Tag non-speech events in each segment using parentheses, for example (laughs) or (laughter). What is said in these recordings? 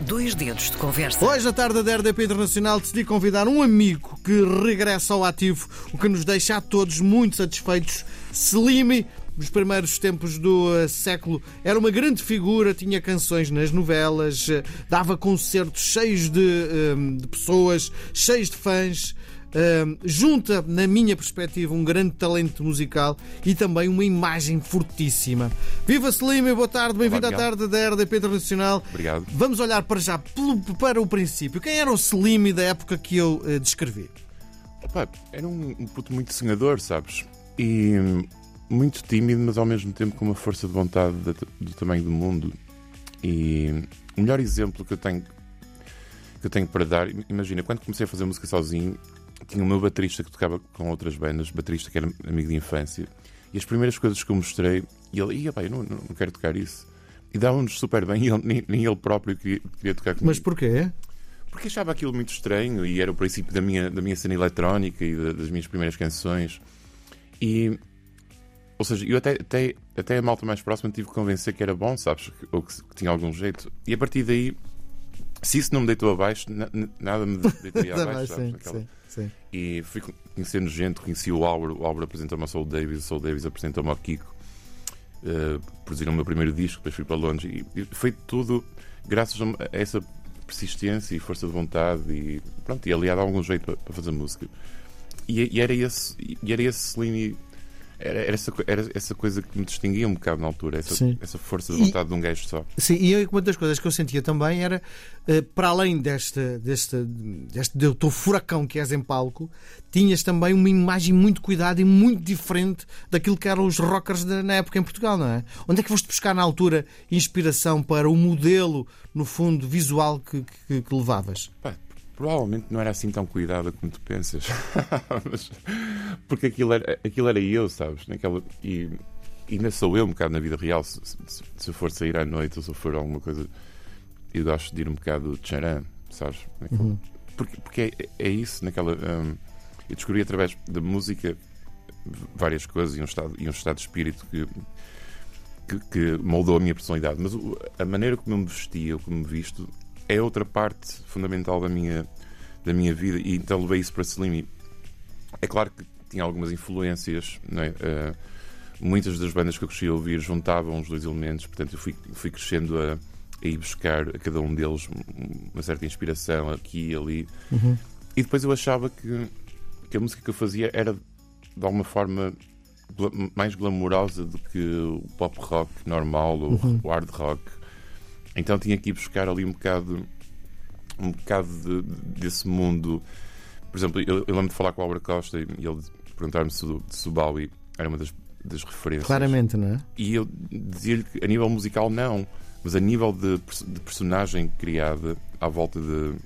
Dois dedos de conversa. Hoje, à tarde da RDP Internacional, decidi convidar um amigo que regressa ao ativo, o que nos deixa a todos muito satisfeitos. Slimy, nos primeiros tempos do uh, século, era uma grande figura, tinha canções nas novelas, uh, dava concertos cheios de, uh, de pessoas, cheios de fãs. Uh, junta, na minha perspectiva, um grande talento musical e também uma imagem fortíssima. Viva Slim, boa tarde, bem-vindo à tarde da RDP Internacional. Obrigado. Vamos olhar para já para o princípio. Quem era o Slim da época que eu uh, descrevi? Opa, era um, um puto muito sonhador, sabes? E muito tímido, mas ao mesmo tempo com uma força de vontade do, do tamanho do mundo. E o melhor exemplo que eu tenho que eu tenho para dar, imagina, quando comecei a fazer música sozinho, tinha o meu baterista que tocava com outras bandas, baterista que era amigo de infância, e as primeiras coisas que eu mostrei, e ele, ia, eu não, não, não quero tocar isso. E dava-nos super bem, e ele, nem, nem, ele próprio queria, queria tocar comigo. Mas porquê? Porque achava aquilo muito estranho e era o princípio da minha, da minha cena eletrónica e da, das minhas primeiras canções. E. Ou seja, eu até, até, até a malta mais próxima tive que convencer que era bom, sabes? Ou que, que tinha algum jeito. E a partir daí, se isso não me deitou abaixo, nada me (laughs) deitaria abaixo, sabes? Sim, sim. Sim. E fui conhecendo gente, conheci o Álvaro, o Álvaro apresentou-me ao Soul Davis, o Soul Davis apresentou-me ao Kiko, uh, produziram o meu primeiro disco, depois fui para Londres e, e foi tudo graças a essa persistência e força de vontade e pronto, e aliado a algum jeito para, para fazer música. E, e, era esse, e era esse Slim era, era, essa, era essa coisa que me distinguia um bocado na altura, essa, essa força de vontade e, de um gajo só. Sim, e uma das coisas que eu sentia também era, uh, para além deste, deste, deste de teu furacão que és em palco, tinhas também uma imagem muito cuidada e muito diferente daquilo que eram os rockers de, na época em Portugal, não é? Onde é que foste buscar na altura inspiração para o modelo, no fundo, visual que, que, que levavas? Pá, provavelmente não era assim tão cuidada como tu pensas. (laughs) Mas, porque aquilo era, aquilo era eu, sabes? Naquela, e ainda sou eu um bocado na vida real. Se, se, se for sair à noite ou se for alguma coisa, eu gosto de ir um bocado de charan, sabes? Naquela, uhum. Porque, porque é, é, isso, naquela. Um, eu descobri através da música várias coisas e um estado, e um estado de espírito que, que, que moldou a minha personalidade. Mas a maneira como eu me vestia, como me visto, é outra parte fundamental da minha, da minha vida e então levei isso para Slim. É claro que tinha algumas influências, é? uh, muitas das bandas que eu cresci a ouvir juntavam os dois elementos, portanto eu fui, fui crescendo a, a ir buscar a cada um deles uma certa inspiração aqui e ali. Uhum. E depois eu achava que, que a música que eu fazia era de alguma forma mais glamourosa do que o pop rock normal ou uhum. o hard rock. Então tinha que ir buscar ali um bocado um bocado de, desse mundo. Por exemplo, eu, eu lembro de falar com o Albert Costa e ele perguntar-me se, se o Bowie era uma das, das referências. Claramente, não é? E eu dizia-lhe que a nível musical não, mas a nível de, de personagem criada à volta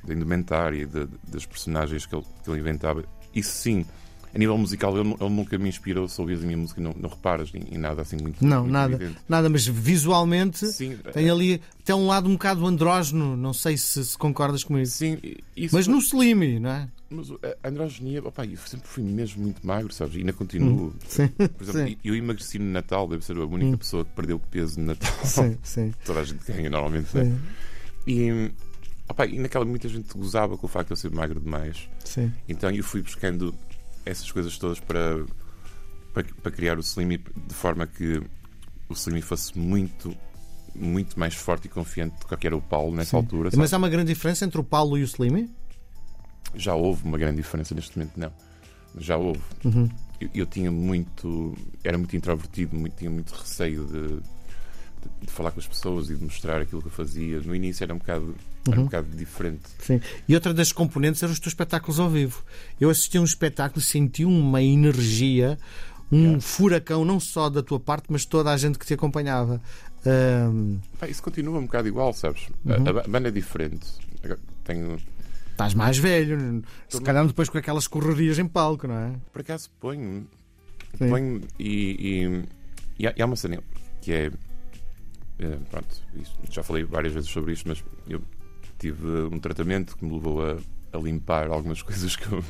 da indumentária, de, das personagens que ele, que ele inventava, isso sim a nível musical, ele, ele nunca me inspirou. Se ouvires a minha música, não, não reparas em, em, nada assim muito. Não, muito nada, evidente. nada, mas visualmente Sim, tem ali tem um lado um bocado andrógeno. Não sei se, se concordas comigo. Sim, isso mas no Slim, não é? Mas a androgenia, opa, eu sempre fui mesmo muito magro, sabes? E ainda continuo. Hum, sim, Por exemplo, sim. eu emagreci no Natal, deve ser a única hum. pessoa que perdeu peso no Natal. Sim, (laughs) sim. Toda a gente ganha normalmente. Sim. Né? E, opa, e naquela muita gente gozava com o facto de eu ser magro demais. Sim. Então eu fui buscando essas coisas todas para, para, para criar o Slimy de forma que o Slimy fosse muito muito mais forte e confiante do que era o Paulo nessa Sim. altura. Mas há uma grande diferença entre o Paulo e o Slimy? Já houve uma grande diferença neste momento, não. Já houve. Uhum. Eu, eu, tinha muito. Era muito introvertido, muito, tinha muito receio de, de, falar com as pessoas e de mostrar aquilo que eu fazia. No início era um bocado era um uhum. bocado diferente. Sim. E outra das componentes eram os teus espetáculos ao vivo. Eu assisti a um espetáculo e senti uma energia, um yeah. furacão, não só da tua parte, mas toda a gente que te acompanhava. Um... isso continua um bocado igual, sabes? Uhum. A, a banda é diferente. Tenho. Estás mais velho, se calhar depois com aquelas correrias em palco, não é? Por acaso ponho. Ponho e, e, e há uma cena que é. É pronto, já falei várias vezes sobre isto, mas eu tive um tratamento que me levou a, a limpar algumas (laughs) coisas que eu,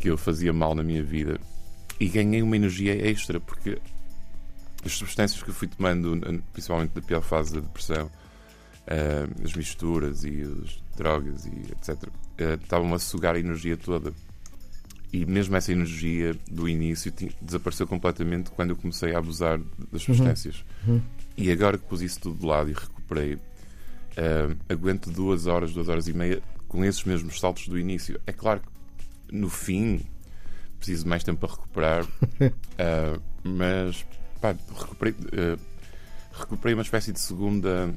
que eu fazia mal na minha vida e ganhei uma energia extra porque as substâncias que eu fui tomando, principalmente da pior fase da depressão, uh, as misturas e as drogas e etc. Uh, estavam a sugar a energia toda. E mesmo essa energia do início desapareceu completamente quando eu comecei a abusar das uhum. substâncias. Uhum. Uhum. E agora que pus isso tudo de lado e recuperei, uh, aguento duas horas, duas horas e meia com esses mesmos saltos do início. É claro que no fim preciso de mais tempo para recuperar, uh, (laughs) mas pá, recuperei, uh, recuperei uma espécie de segunda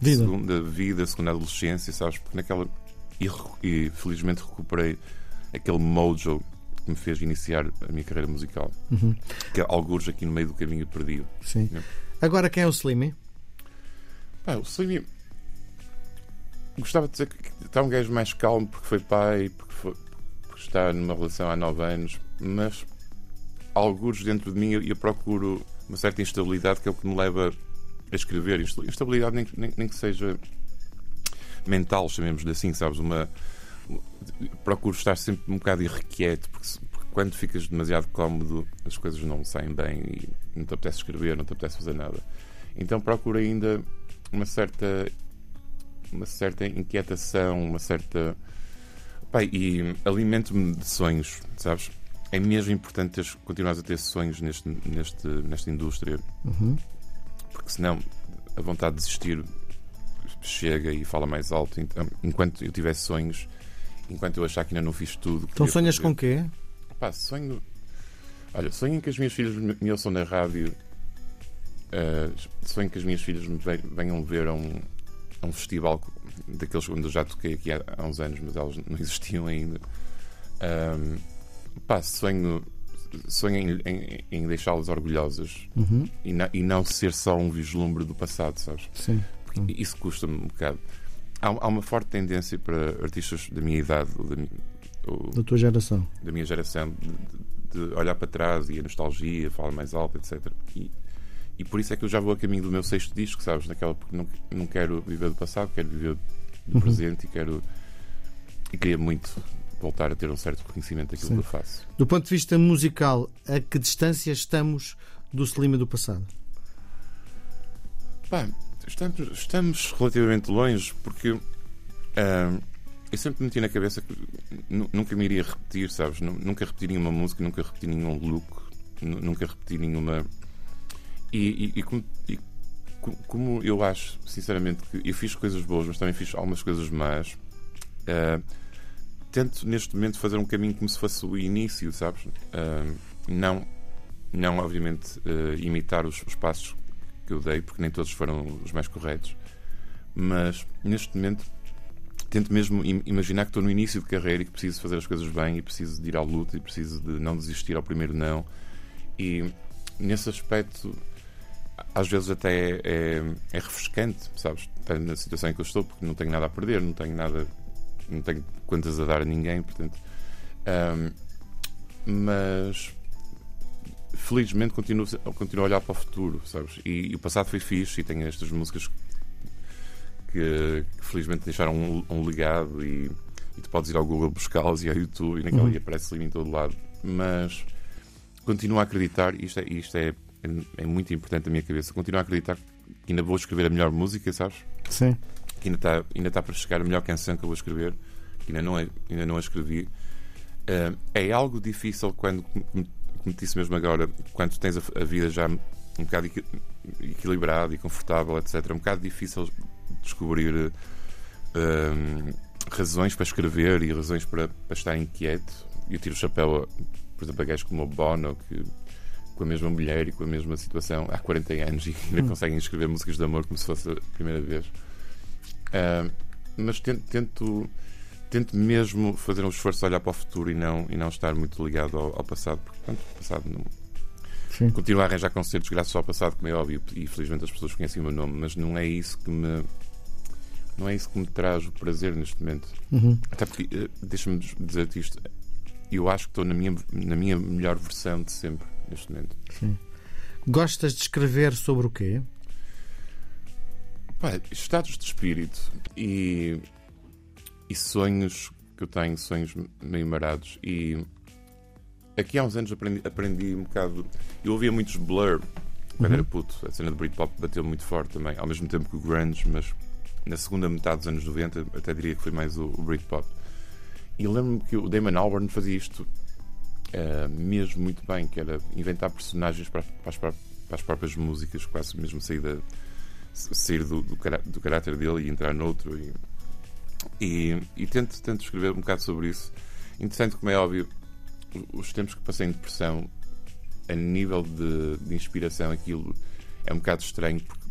vida. segunda vida, segunda adolescência, sabes? Porque naquela. E, e felizmente recuperei aquele mojo que me fez iniciar a minha carreira musical. Uhum. Que é alguns aqui no meio do caminho perdido. Sim. Né? Agora quem é o Slimmy? Pá, o Slimmy. Gostava de dizer que está um gajo mais calmo porque foi pai, porque, foi, porque está numa relação há nove anos, mas alguns dentro de mim eu, eu procuro uma certa instabilidade que é o que me leva a escrever. Instabilidade nem, nem, nem que seja mental, chamemos-lhe assim, sabes? Uma, procuro estar sempre um bocado irrequieto, porque, porque, quando ficas demasiado cómodo as coisas não saem bem e não te apetece escrever, não te apetece fazer nada. Então procuro ainda uma certa uma certa inquietação, uma certa. Pai, e alimento-me de sonhos, sabes? É mesmo importante teres, continuares a ter sonhos neste, neste, nesta indústria, uhum. porque senão a vontade de desistir chega e fala mais alto. Então, enquanto eu tivesse sonhos, enquanto eu achar que ainda não fiz tudo. Então sonhas fazer, com quê? Pá, sonho. Olha, sonho que as minhas filhas me, ouçam na rádio. Uh, sonho que as minhas filhas me venham ver a um, a um festival daqueles onde eu já toquei aqui há, há uns anos, mas elas não (laughs) existiam ainda. Um, pá, sonho, sonho em, em, em deixá-las orgulhosas uhum. e, na, e, não ser só um vislumbre do passado, sabes? Sim. Isso custa-me um bocado. Há, há, uma forte tendência para artistas da minha idade, ou da, ou, da tua geração, da minha geração, de, de, olhar para trás e a nostalgia, falar mais alto, etc. E, e por isso é que eu já vou a caminho do meu sexto disco, sabes? Naquela, porque não, não quero viver do passado, quero viver do uhum. presente e quero. E queria muito voltar a ter um certo reconhecimento daquilo Sim. que eu faço. Do ponto de vista musical, a que distância estamos do Slim do passado? Pá, estamos, estamos relativamente longe porque. Uh, eu sempre meti na cabeça que nunca me iria repetir, sabes? Nunca repeti nenhuma música, nunca repeti nenhum look, nunca repeti nenhuma e, e, e, como, e, como, eu acho, sinceramente, que eu fiz coisas boas, mas também fiz algumas coisas más, uh, tento neste momento fazer um caminho como se fosse o início, sabes? Uh, não, não, obviamente, uh, imitar os, os passos que eu dei, porque nem todos foram os mais corretos, mas neste momento tento mesmo imaginar que estou no início de carreira e que preciso fazer as coisas bem e preciso de ir à luta e preciso de não desistir ao primeiro não. E nesse aspecto às vezes até é, é, é refrescante, sabes? Na situação em que eu estou, porque não tenho nada a perder, não tenho nada, não tenho contas a dar a ninguém, portanto. Um, mas felizmente continuo, continuo a olhar para o futuro, sabes? E, e o passado foi fixe e tenho estas músicas que, que felizmente deixaram um, um legado e, e, tu podes ir ao Google buscá-las e ao YouTube e naquela uhum. aparece ali em todo lado. Mas continuo a acreditar, isto é, isto é é, é muito importante na minha cabeça. Continuo a acreditar que ainda vou escrever a melhor música, sabes? Sim. Que ainda está ainda tá para chegar a melhor canção que eu vou escrever, que ainda não, é, ainda não a escrevi. Uh, é algo difícil quando, como, disse mesmo agora, quando tens a, vida já um bocado equilibrada e confortável, etc. É um bocado difícil descobrir uh, razões para escrever e razões para, para estar inquieto. Eu tiro o chapéu, por exemplo, a gajos como o Bono, que com a mesma mulher e com a mesma situação há 40 anos e ainda hum. conseguem escrever músicas de amor como se fosse a primeira vez. Uh, mas tento, tento, tento, mesmo fazer um esforço de olhar para o futuro e não, e não estar muito ligado ao, ao passado, porque pronto, o passado não. Sim. Continuo a arranjar concertos graças ao passado, como é óbvio, e felizmente as pessoas conhecem o meu nome, mas não é isso que me. Não é isso que me traz o prazer neste momento. Uhum. Até porque, uh, deixa-me dizer-te isto, eu acho que estou na minha, na minha melhor versão de sempre neste momento. Sim. Gostas de escrever sobre o quê? Pá, estados de espírito e, e sonhos que eu tenho, sonhos meio marados. E aqui há uns anos aprendi, aprendi um bocado. Eu ouvia muitos Blur quando uhum. era puto. A cena do Britpop bateu muito forte também, ao mesmo tempo que o Grunge, mas na segunda metade dos anos 90, até diria que foi mais o, o Britpop. E lembro-me que o Damon Albarn fazia isto uh, mesmo muito bem, que era inventar personagens para, para, as, para, as, próprias músicas, quase mesmo sair, da, sair do, do, do caráter dele e entrar noutro. E, e, e tento, tento escrever um bocado sobre isso. Interessante, como é óbvio, os tempos que passei em depressão, a nível de, de inspiração, aquilo é um bocado estranho porque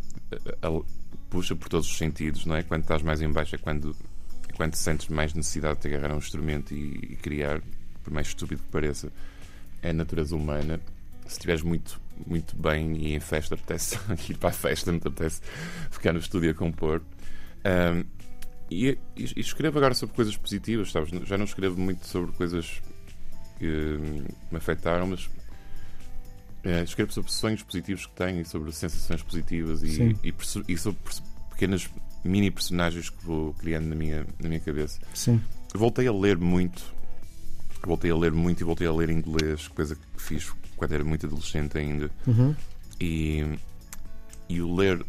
a, a, puxa por todos os sentidos, não é? Quando estás mais em baixo é quando, é quando sentes mais necessidade de agarrar um instrumento e, e criar por mais estúpido que pareça, é a natureza humana. Se estiveres muito, muito bem e em festa, apetece (laughs) ir para a festa, não te apetece ficar no estúdio a compor. Um, e, e, e, escrevo agora sobre coisas positivas, sabes? Já não escrevo muito sobre coisas que me afetaram, mas é, escrevo sobre sonhos positivos que tenho e sobre sensações positivas e, e, e, sobre pequenas mini personagens que vou criando na minha, na minha cabeça. Sim. Voltei a ler muito voltei a ler muito e voltei a ler inglês, coisa que fiz quando era muito adolescente ainda. Uhum. E, e o ler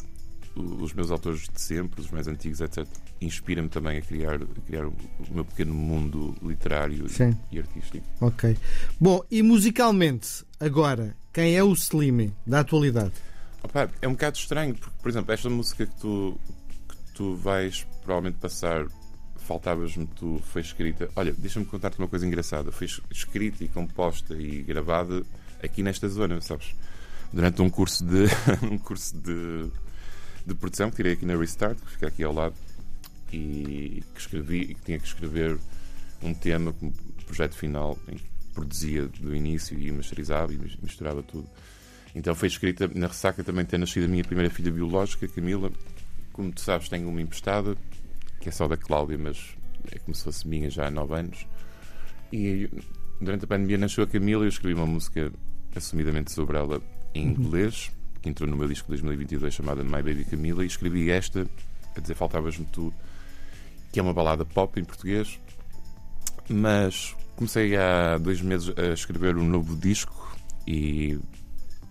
os meus autores de sempre, os mais antigos, etc., inspira-me também a criar, a criar o meu pequeno mundo literário Sim. e artístico. Ok. Bom, e musicalmente, agora, quem é o Slim da atualidade? Opa, é um bocado estranho, porque, por exemplo, esta música que tu, que tu vais provavelmente passar faltavas-me tu, foi escrita. Olha, deixa-me contar-te uma coisa engraçada. Foi escrita e composta e gravada aqui nesta zona, sabes? Durante um curso de (laughs) um curso de, de produção que tirei aqui na Restart, que fica aqui ao lado, e que escrevi e que tinha que escrever um tema como projeto final em que produzia do início e masterizava e misturava tudo. Então foi escrita na ressaca também ter nascido a minha primeira filha biológica, Camila. Como tu sabes, tenho uma emprestada que é só da Cláudia, mas é como se fosse minha já há 9 anos. E durante a pandemia nasceu a Camila e eu escrevi uma música assumidamente sobre ela em uhum. inglês, que entrou no meu disco de 2022 chamada My Baby Camila, e escrevi esta, a dizer Faltavas-me Tu, que é uma balada pop em português. Mas comecei há dois meses a escrever um novo disco e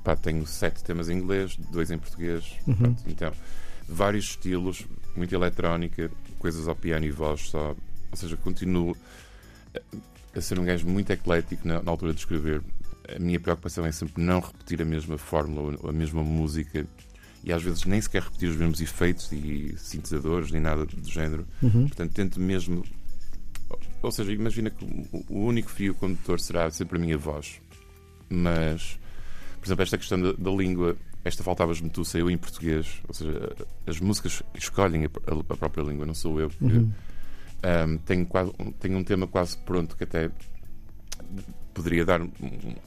pá, tenho sete temas em inglês, dois em português. Uhum. então, vários estilos, muita eletrónica, coisas ao piano e voz só. Ou seja, continuo a ser um gajo muito eclético na, na, altura de escrever. A minha preocupação é sempre não repetir a mesma fórmula ou a mesma música e às vezes nem sequer repetir os mesmos efeitos e sintetizadores nem nada do género. Uhum. Portanto, tento mesmo. Ou seja, imagina que o único fio condutor será sempre a minha voz. Mas, por exemplo, esta questão da, da língua esta Faltavas-me Tu saiu em português, ou seja, as músicas escolhem a, a própria língua, não sou eu. Que, uhum. um, tenho, quase, tenho um tema quase pronto que até poderia dar um,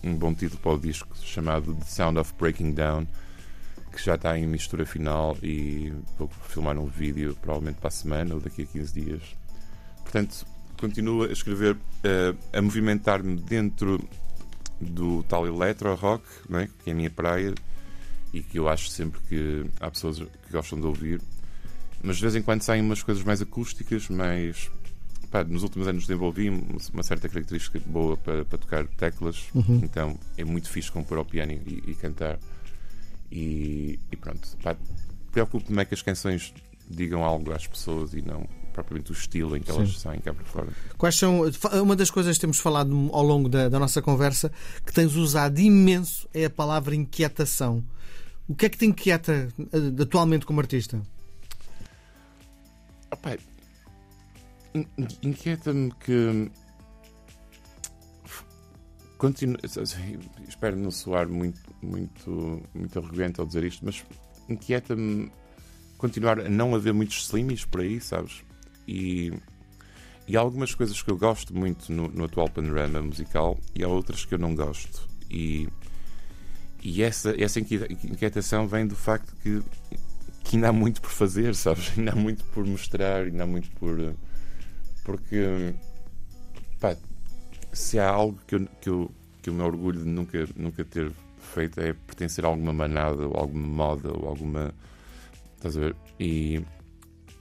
um, bom título para o disco chamado The Sound of Breaking Down, que já está em mistura final e vou filmar um vídeo provavelmente para a semana ou daqui a 15 dias. Portanto, continuo a escrever, uh, a movimentar-me dentro do tal electro rock, é? que é a minha praia e que eu acho sempre que há pessoas que gostam de ouvir. Mas de vez em quando saem umas coisas mais acústicas, mais. Pá, nos últimos anos desenvolvi uma certa característica boa para, para tocar teclas, uhum. então é muito fixe compor ao piano e, e cantar. E, e pronto, preocupo-me é que as canções digam algo às pessoas e não propriamente o estilo em que elas Sim. saem cá para fora. Quais são. Uma das coisas que temos falado ao longo da, da nossa conversa que tens usado imenso é a palavra inquietação. O que é que te inquieta eh, atualmente como artista? Opa, inquieta-me que. Espero não soar muito, muito, muito arrogante ao dizer isto, mas inquieta-me continuar a não haver muitos slimies por aí, sabes? E, e há algumas coisas que eu gosto muito no, no atual panorama musical e há outras que eu não gosto. E e essa, essa inquietação vem do facto que, que ainda há muito por fazer, (laughs) sabes? Ainda há muito por mostrar, ainda há muito por. Porque, pá, se há algo que eu, que eu, que eu me orgulho de nunca, nunca ter feito é pertencer a alguma manada ou alguma moda ou alguma. Estás a ver? E,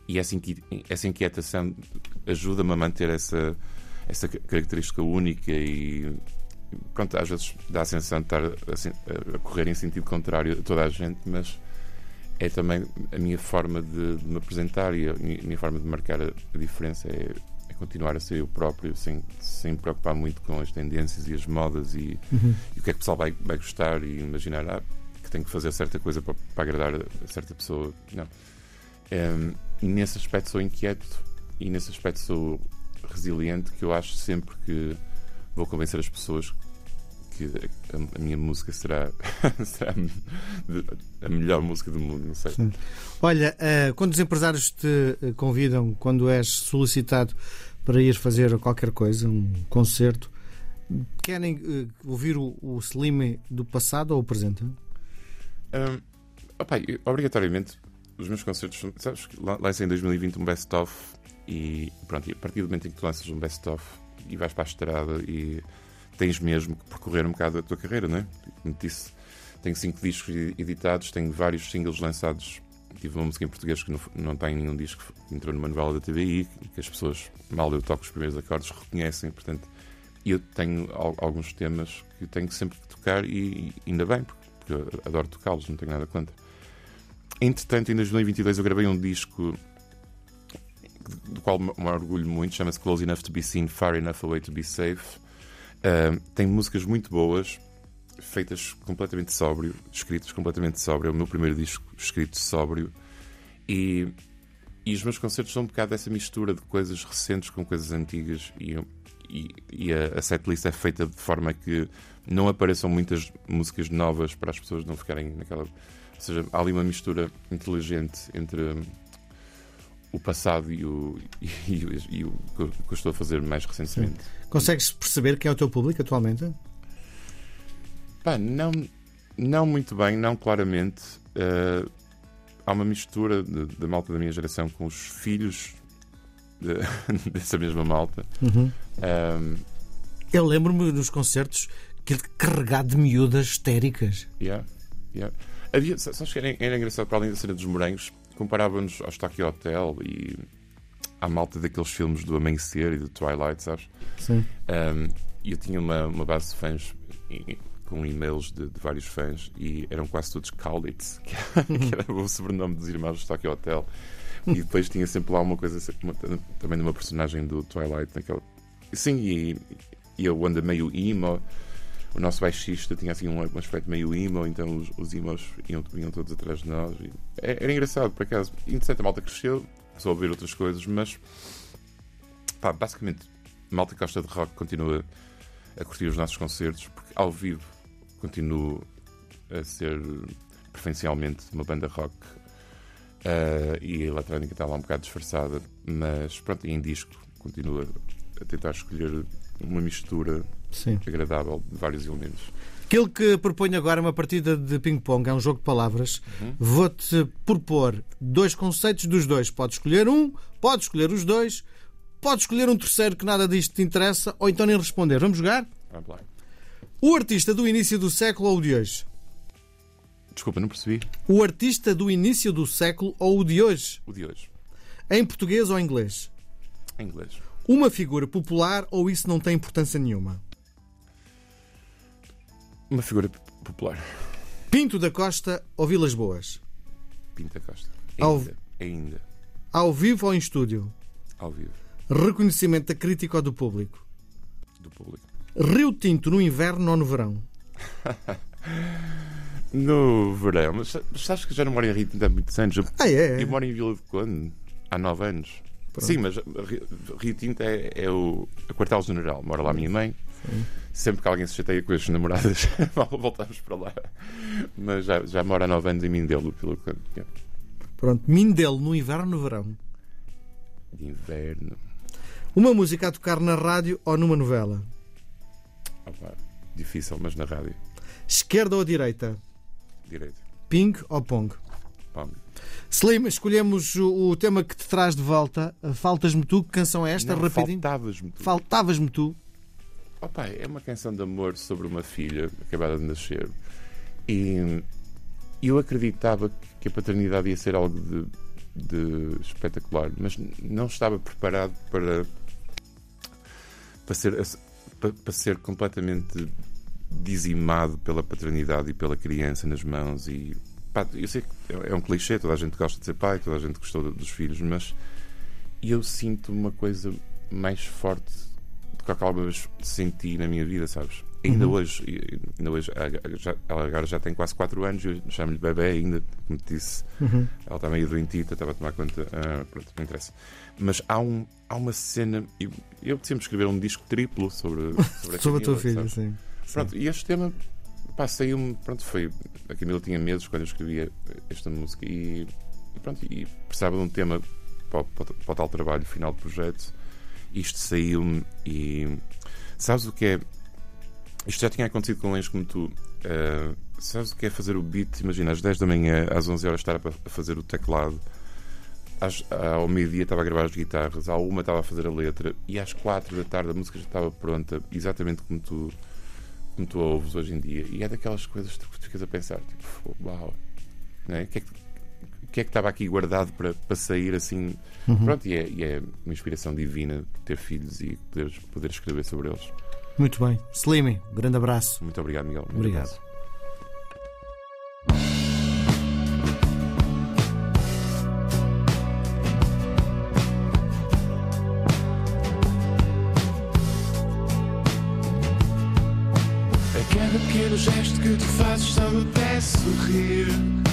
e essa, inquietação ajuda-me a manter essa, essa característica única e pronto, às vezes dá a sensação de estar a, a, correr em sentido contrário a toda a gente, mas é também a minha forma de, de me apresentar e a minha, forma de marcar a diferença é, é, continuar a ser eu próprio, sem, sem me preocupar muito com as tendências e as modas e, Uhum. e o que é que o pessoal vai, vai gostar e imaginar ah, que tenho que fazer certa coisa para, para agradar a certa pessoa. Não. Em, e nesse aspecto sou inquieto e nesse aspecto sou resiliente, que eu acho sempre que vou convencer as pessoas que a, a minha música será, (laughs) será a melhor música do mundo, não sei. Sim. Olha, eh, quando os empresários te eh, convidam, quando és solicitado para ir fazer qualquer coisa, um concerto, querem eh, ouvir o, o Slim do passado ou o presente? Um, opa, eu, obrigatoriamente, os meus concertos, sabes, lancei em 2020 um best-of e pronto, e a partir do momento em que tu lanças um best-of e vais para a estrada e tens mesmo que percorrer um bocado a tua carreira, não é? Como disse, tenho cinco discos editados, tenho vários singles lançados. Tive uma música em português que não, não tem nenhum disco que entrou numa novela da TVI e que as pessoas, mal eu toco os primeiros acordes, reconhecem. Portanto, eu tenho al- alguns temas que tenho sempre que tocar e, e ainda bem, porque porque adoro tocá-los, não tenho nada contra. Entretanto, em 2022 eu gravei um disco do qual me orgulho muito, chama-se Close Enough to Be Seen, Far Enough Away to Be Safe. Ah, tem músicas muito boas, feitas completamente sóbrio, escritas completamente sóbrio. É o meu primeiro disco escrito sóbrio. E, e os meus concertos são um bocado dessa mistura de coisas recentes com coisas antigas. E, e, e a, a setlist é feita de forma que não apareçam muitas músicas novas para as pessoas não ficarem naquela. Ou seja, há ali uma mistura inteligente entre hum, o passado e o, (laughs) e, o- e o que eu- estou a fazer mais recentemente. Consegues perceber quem é o teu público atualmente? Pá, não, não muito bem, não claramente. Eh, há uma mistura da malta da minha geração com os filhos de- (laughs) dessa mesma malta. Uhum. Eu lembro-me nos concertos que ele carregado de miúdas histéricas. yeah, yeah. Havia, sa- sabes que era, era engraçado para além da cena dos morangos, comparava-nos aos Tokyo Hotel e à malta daqueles filmes do Amanhecer e do Twilight, sabes? Sim. Um, e eu tinha uma, uma base de fãs e- com e-mails de, de vários fãs e eram quase todos Cowlitz, (laughs) que, que era o sobrenome dos irmãos do Tokyo Hotel. E depois tinha sempre lá uma coisa uma- também de uma personagem do Twilight. Naquela... Sim, e, e eu ando meio emo. O nosso baixista tinha assim um, um aspecto meio emo, então os, os emos iam, vinham todos atrás de nós. E é- era engraçado, por acaso. E de certa malta cresceu, a ouvir outras coisas, mas pá, basicamente, malta que gosta de rock continua a curtir os nossos concertos, porque ao vivo continuo a ser preferencialmente uma banda rock. Ah, e a eletrónica está lá um bocado disfarçada, mas pronto, e em disco continuo a tentar escolher uma mistura Sim. agradável de vários elementos. Aquilo que proponho agora é uma partida de ping-pong, é um jogo de palavras. Vou-te propor dois conceitos dos dois. Pode escolher um, pode escolher os dois, pode escolher um terceiro que nada disto te interessa, ou então nem responder. Vamos jogar? Vamos lá. O artista do início do século ou o de hoje? Desculpa, não percebi O artista do início do século ou o de hoje? o de hoje. Em português ou em inglês? Em inglês. Uma figura popular ou isso não tem importância nenhuma? Uma figura popular. Pinto da Costa ou Vilas Boas? Pinta Costa. Ao- Ainda. Ainda. Ao vivo ou em estúdio? Ao vivo. Reconhecimento da crítica ou do público? Do público. Rio Tinto no inverno ou no verão? (laughs) No verão. Mas sa- mas sabes que já não moro em Rio Tinto há muitos anos. Eu, Ah, é? eu moro em Vila de Conde há nove anos. Pronto. Sim, mas Rio, Tinto é, é o a quartel-general. Mora lá a minha mãe. Sempre que alguém se chateia com as namoradas, (laughs) voltamos para lá. Mas já, já moro há nove anos em Mindelo, pelo que. Pronto, Mindelo no inverno ou no verão? De inverno. Uma música a tocar na rádio ou numa novela? Opa, difícil, mas na rádio. Esquerda ou direita? Direito. Ping ou pong? Pá, Slim, escolhemos o, tema que te traz de volta. Faltas-me tu. Que canção é esta? Rapidinho. Faltavas-me tu. Faltavas-me tu. Opa, é uma canção de amor sobre uma filha acabada de nascer. E eu acreditava que a paternidade ia ser algo de, de espetacular, mas não estava preparado para, para, ser, para, para ser completamente dizimado pela paternidade e pela criança nas mãos. E, pá, eu sei que é um clichê, toda a gente gosta de ser pai, toda a gente gostou dos filhos, mas eu sinto uma coisa mais forte que alguma vez senti na minha vida, sabes? Ainda Uhum. hoje, ainda hoje já, ela agora já tem quase 4 anos, eu chamo-lhe bebê ainda, como te disse. Uhum. Ela está meio doentita, estava a tomar conta. ah, pronto, não interessa. Mas há, um, há uma cena. Eu, eu sempre escrever um disco triplo sobre, (laughs) sobre a Sobre a tua Camila, filha, sim. Pronto, e este tema, pá, saiu-me. Pronto, foi. A Camila tinha meses quando eu escrevia esta música e, e pronto, e precisava de um tema para, para, para o tal trabalho final do projeto. Isto saiu-me e. Sabes o que é? Isto já tinha acontecido com lãs como tu. Ah, sabes o que é fazer o beat? Imagina, às 10 da manhã, às 11 horas, estar a fazer o teclado. Às, ao meio-dia estava a gravar as guitarras, à uma estava a fazer a letra e às quatro da tarde a música já estava pronta, exatamente como tu, como tu a ouves hoje em dia. E é daquelas coisas que tu ficas a pensar, tipo, uau, é? O que é que, que é que estava aqui guardado para, para sair assim? Uhum. Pronto, e é, e é uma inspiração divina ter filhos e poder, poder escrever sobre eles. Muito bem. Slimy, um grande abraço. Muito obrigado, Miguel. Muito Obrigado. abraço. A cada pequeno gesto que tu fazes só me peço sorrir.